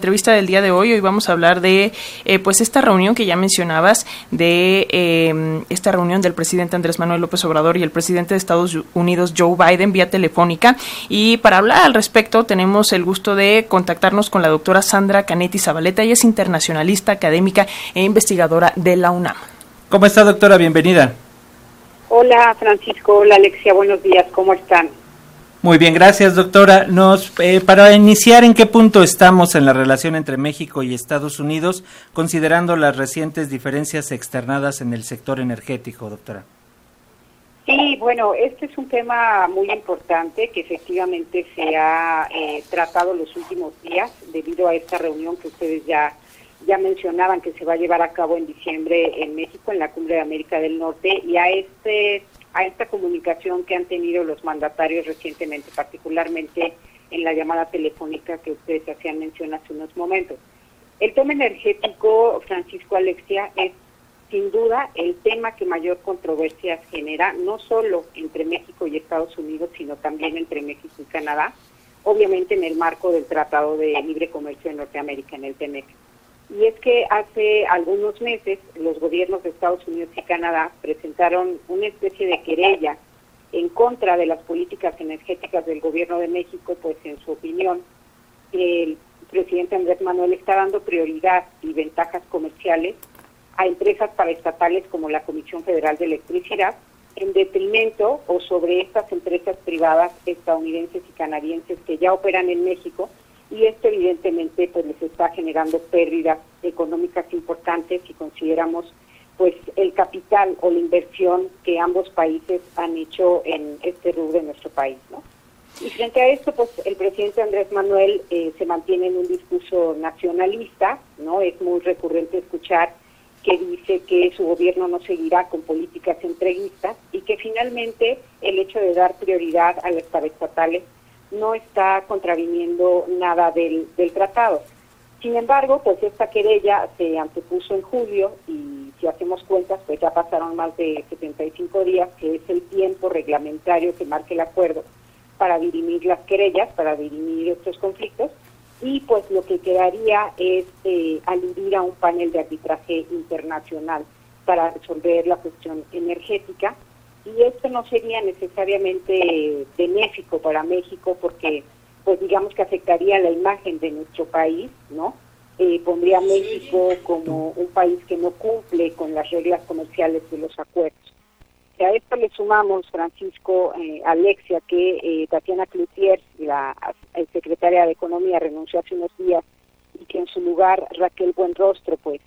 entrevista del día de hoy. Hoy vamos a hablar de eh, pues esta reunión que ya mencionabas, de eh, esta reunión del presidente Andrés Manuel López Obrador y el presidente de Estados Unidos Joe Biden vía telefónica. Y para hablar al respecto tenemos el gusto de contactarnos con la doctora Sandra Canetti Zabaleta. Ella es internacionalista, académica e investigadora de la UNAM. ¿Cómo está doctora? Bienvenida. Hola Francisco, hola Alexia, buenos días, ¿cómo están? Muy bien, gracias doctora. Nos, eh, para iniciar, ¿en qué punto estamos en la relación entre México y Estados Unidos, considerando las recientes diferencias externadas en el sector energético, doctora? Sí, bueno, este es un tema muy importante que efectivamente se ha eh, tratado los últimos días debido a esta reunión que ustedes ya ya mencionaban que se va a llevar a cabo en diciembre en México en la Cumbre de América del Norte y a este a esta comunicación que han tenido los mandatarios recientemente, particularmente en la llamada telefónica que ustedes hacían mención hace unos momentos. El tema energético, Francisco Alexia, es sin duda el tema que mayor controversia genera, no solo entre México y Estados Unidos, sino también entre México y Canadá, obviamente en el marco del Tratado de Libre Comercio de Norteamérica, en el TEMEC y es que hace algunos meses los gobiernos de Estados Unidos y Canadá presentaron una especie de querella en contra de las políticas energéticas del gobierno de México, pues en su opinión el presidente Andrés Manuel está dando prioridad y ventajas comerciales a empresas paraestatales como la Comisión Federal de Electricidad en detrimento o sobre estas empresas privadas estadounidenses y canadienses que ya operan en México y esto evidentemente pues les está generando pérdidas económicas importantes si consideramos pues el capital o la inversión que ambos países han hecho en este rubro de nuestro país, ¿no? Y frente a esto, pues el presidente Andrés Manuel eh, se mantiene en un discurso nacionalista, ¿no? Es muy recurrente escuchar que dice que su gobierno no seguirá con políticas entreguistas y que finalmente el hecho de dar prioridad a las paraestatales no está contraviniendo nada del, del tratado. Sin embargo, pues esta querella se antepuso en julio y si hacemos cuentas, pues ya pasaron más de 75 días, que es el tiempo reglamentario que marca el acuerdo para dirimir las querellas, para dirimir estos conflictos, y pues lo que quedaría es eh, aludir a un panel de arbitraje internacional para resolver la cuestión energética y esto no sería necesariamente benéfico para México porque pues digamos que afectaría la imagen de nuestro país, ¿no? Eh, pondría a México como un país que no cumple con las reglas comerciales de los acuerdos. A esto le sumamos, Francisco, eh, Alexia, que eh, Tatiana Cloutier, la secretaria de Economía, renunció hace unos días y que en su lugar Raquel Buenrostro, pues,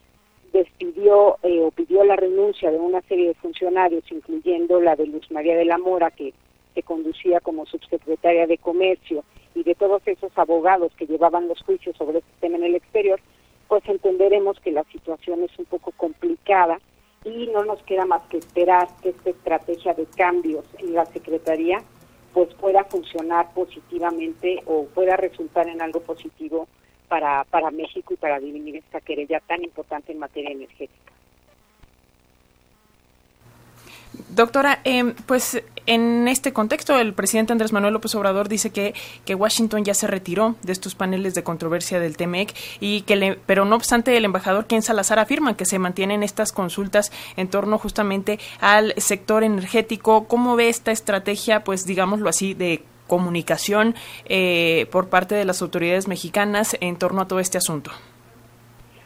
despidió eh, o pidió la renuncia de una serie de funcionarios, incluyendo la de Luz María de la Mora, que se conducía como subsecretaria de Comercio, y de todos esos abogados que llevaban los juicios sobre este tema en el exterior, pues entenderemos que la situación es un poco complicada y no nos queda más que esperar que esta estrategia de cambios en la Secretaría pues pueda funcionar positivamente o pueda resultar en algo positivo para, para México y para dirimir esta querella tan importante en materia energética. Doctora, eh, pues en este contexto el presidente Andrés Manuel López Obrador dice que, que Washington ya se retiró de estos paneles de controversia del TEMEC y que le, pero no obstante el embajador Ken Salazar afirma que se mantienen estas consultas en torno justamente al sector energético. ¿Cómo ve esta estrategia, pues digámoslo así, de comunicación eh, por parte de las autoridades mexicanas en torno a todo este asunto?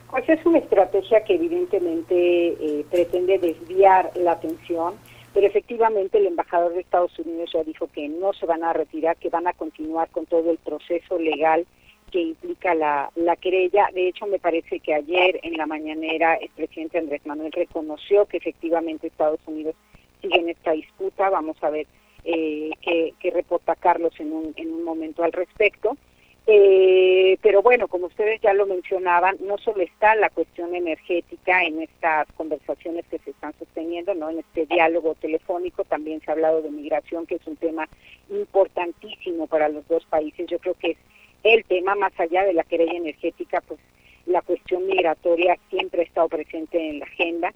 Pues es una estrategia que evidentemente eh, pretende desviar la atención, pero efectivamente el embajador de Estados Unidos ya dijo que no se van a retirar, que van a continuar con todo el proceso legal que implica la, la querella. De hecho, me parece que ayer en la mañanera el presidente Andrés Manuel reconoció que efectivamente Estados Unidos sigue en esta disputa. Vamos a ver eh, que, que, reporta Carlos en un, en un momento al respecto. Eh, pero bueno, como ustedes ya lo mencionaban, no solo está la cuestión energética en estas conversaciones que se están sosteniendo, no en este diálogo telefónico, también se ha hablado de migración, que es un tema importantísimo para los dos países. Yo creo que es el tema más allá de la querella energética, pues la cuestión migratoria siempre ha estado presente en la agenda.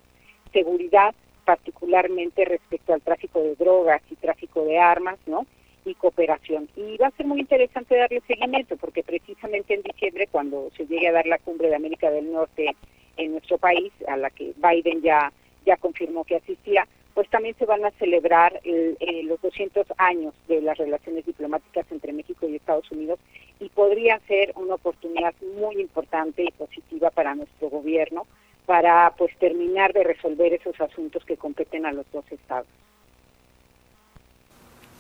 Seguridad, particularmente respecto al tráfico de drogas y tráfico de armas, ¿no? y cooperación. Y va a ser muy interesante darle seguimiento porque precisamente en diciembre, cuando se llegue a dar la cumbre de América del Norte en nuestro país, a la que Biden ya, ya confirmó que asistía, pues también se van a celebrar eh, los 200 años de las relaciones diplomáticas entre México y Estados Unidos y podría ser una oportunidad muy importante y positiva para nuestro gobierno para pues terminar de resolver esos asuntos que competen a los dos estados.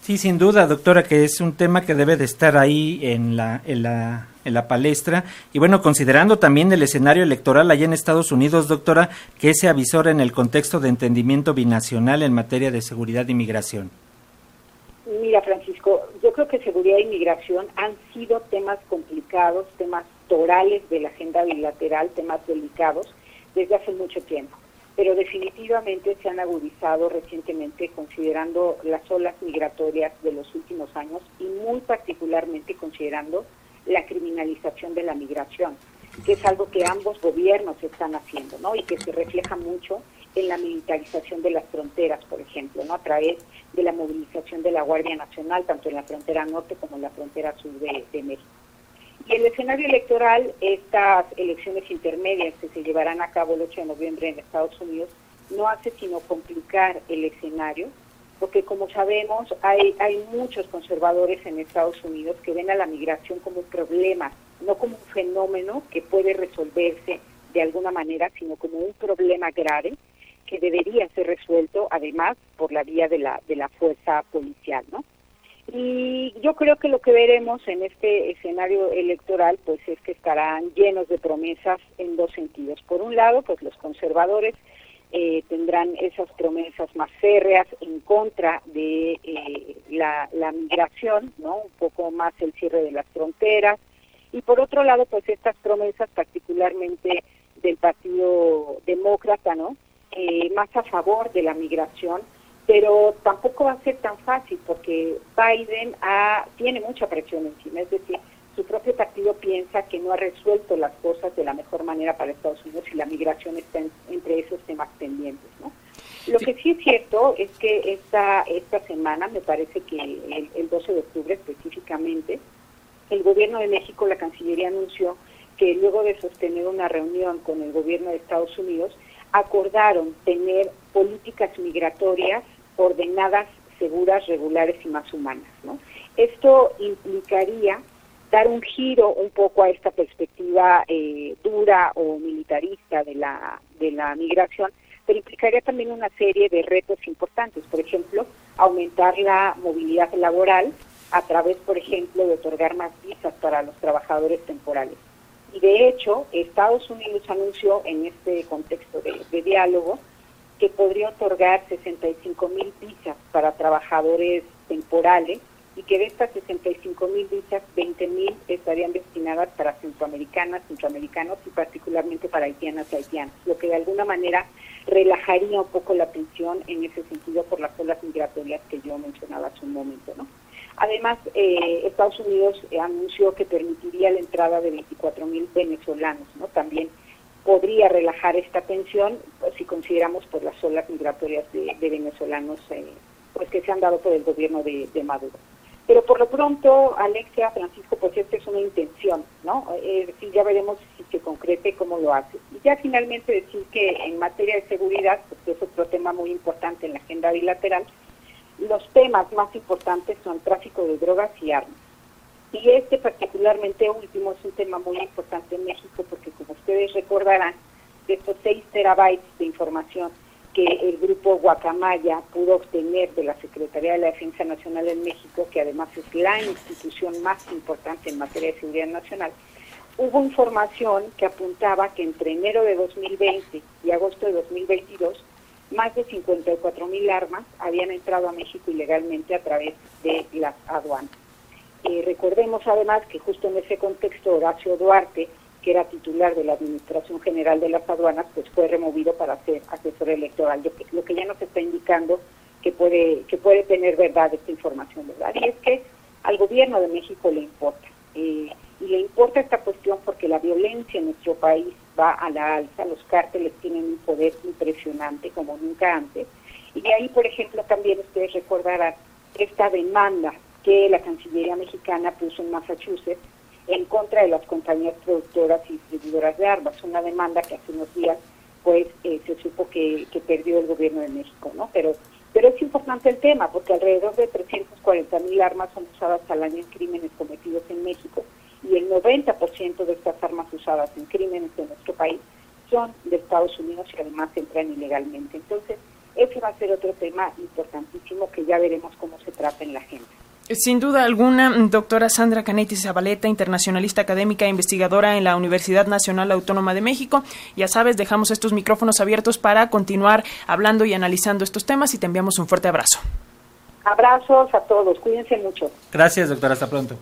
Sí, sin duda, doctora, que es un tema que debe de estar ahí en la, en la, en la palestra. Y bueno, considerando también el escenario electoral allá en Estados Unidos, doctora, que se avisora en el contexto de entendimiento binacional en materia de seguridad e inmigración. Mira, Francisco, yo creo que seguridad e inmigración han sido temas complicados, temas torales de la agenda bilateral, temas delicados desde hace mucho tiempo pero definitivamente se han agudizado recientemente considerando las olas migratorias de los últimos años y muy particularmente considerando la criminalización de la migración, que es algo que ambos gobiernos están haciendo, ¿no? Y que se refleja mucho en la militarización de las fronteras, por ejemplo, ¿no? A través de la movilización de la Guardia Nacional, tanto en la frontera norte como en la frontera sur de, de México. Y el escenario electoral, estas elecciones intermedias que se llevarán a cabo el 8 de noviembre en Estados Unidos, no hace sino complicar el escenario, porque como sabemos hay, hay muchos conservadores en Estados Unidos que ven a la migración como un problema, no como un fenómeno que puede resolverse de alguna manera, sino como un problema grave que debería ser resuelto además por la vía de la, de la fuerza policial, ¿no? Y yo creo que lo que veremos en este escenario electoral, pues es que estarán llenos de promesas en dos sentidos. Por un lado, pues los conservadores eh, tendrán esas promesas más férreas en contra de eh, la, la migración, ¿no? Un poco más el cierre de las fronteras. Y por otro lado, pues estas promesas, particularmente del Partido Demócrata, ¿no? Eh, más a favor de la migración, pero tampoco va a ser tan fácil porque Biden tiene mucha presión encima, es decir, su propio partido piensa que no ha resuelto las cosas de la mejor manera para Estados Unidos y la migración está entre esos temas pendientes, ¿no? Lo que sí es cierto es que esta, esta semana, me parece que el, el 12 de octubre específicamente, el gobierno de México, la Cancillería anunció que luego de sostener una reunión con el gobierno de Estados Unidos, acordaron tener políticas migratorias ordenadas, seguras, regulares y más humanas. ¿no? Esto implicaría dar un giro un poco a esta perspectiva eh, dura o militarista de la, de la migración, pero implicaría también una serie de retos importantes. Por ejemplo, aumentar la movilidad laboral a través, por ejemplo, de otorgar más visas para los trabajadores temporales. Y de hecho, Estados Unidos anunció en este contexto de diálogo que podría otorgar 65 mil visas para trabajadores temporales y que de estas 65 mil visas, 20 mil estarían destinadas para centroamericanas, centroamericanos y particularmente para haitianas y haitianos, lo que de alguna manera relajaría un poco la tensión en ese sentido por las olas migratorias que yo mencionaba hace un momento, ¿no? Además, eh, Estados Unidos anunció que permitiría la entrada de 24 mil venezolanos, ¿no? También podría relajar esta tensión si consideramos por las olas migratorias de, venezolanos eh, pues que se han dado por el gobierno de, Maduro. Pero por lo pronto, Alexia, Francisco, pues esta es una intención, ¿no? Es decir, ya veremos si se concrete cómo lo hace. Y ya finalmente decir que en materia de seguridad, pues es otro tema muy importante en la agenda bilateral, los temas más importantes son tráfico de drogas y armas. Y este particularmente último es un tema muy importante en México porque como ustedes recordarán, de estos 6 terabytes de información que el grupo Guacamaya pudo obtener de la Secretaría de la Defensa Nacional en México, que además es la institución más importante en materia de seguridad nacional, hubo información que apuntaba que entre enero de 2020 y agosto de 2022, más de 54 mil armas habían entrado a México ilegalmente a través de las aduanas. Eh, recordemos además que justo en ese contexto Horacio Duarte, que era titular de la Administración General de las Aduanas, pues fue removido para ser asesor electoral, lo que ya nos está indicando que puede, que puede tener verdad esta información, ¿verdad? Y es que al gobierno de México le importa. Eh, y le importa esta cuestión porque la violencia en nuestro país va a la alza, los cárteles tienen un poder impresionante como nunca antes. Y de ahí, por ejemplo, también ustedes recordarán esta demanda que la Cancillería mexicana puso en Massachusetts en contra de las compañías productoras y distribuidoras de armas, una demanda que hace unos días pues eh, se supo que, perdió el gobierno de México, ¿no? Pero pero es importante el tema porque alrededor de 340 mil armas son usadas al año en crímenes cometidos en México y el 90% de estas armas usadas en crímenes de nuestro país son de Estados Unidos y además entran ilegalmente. Entonces, ese va a ser otro tema importantísimo que ya veremos cómo se trata en la gente. Sin duda alguna, doctora Sandra Canetti Zabaleta, internacionalista académica e investigadora en la Universidad Nacional Autónoma de México. Ya sabes, dejamos estos micrófonos abiertos para continuar hablando y analizando estos temas y te enviamos un fuerte abrazo. Abrazos a todos, cuídense mucho. Gracias, doctora, hasta pronto.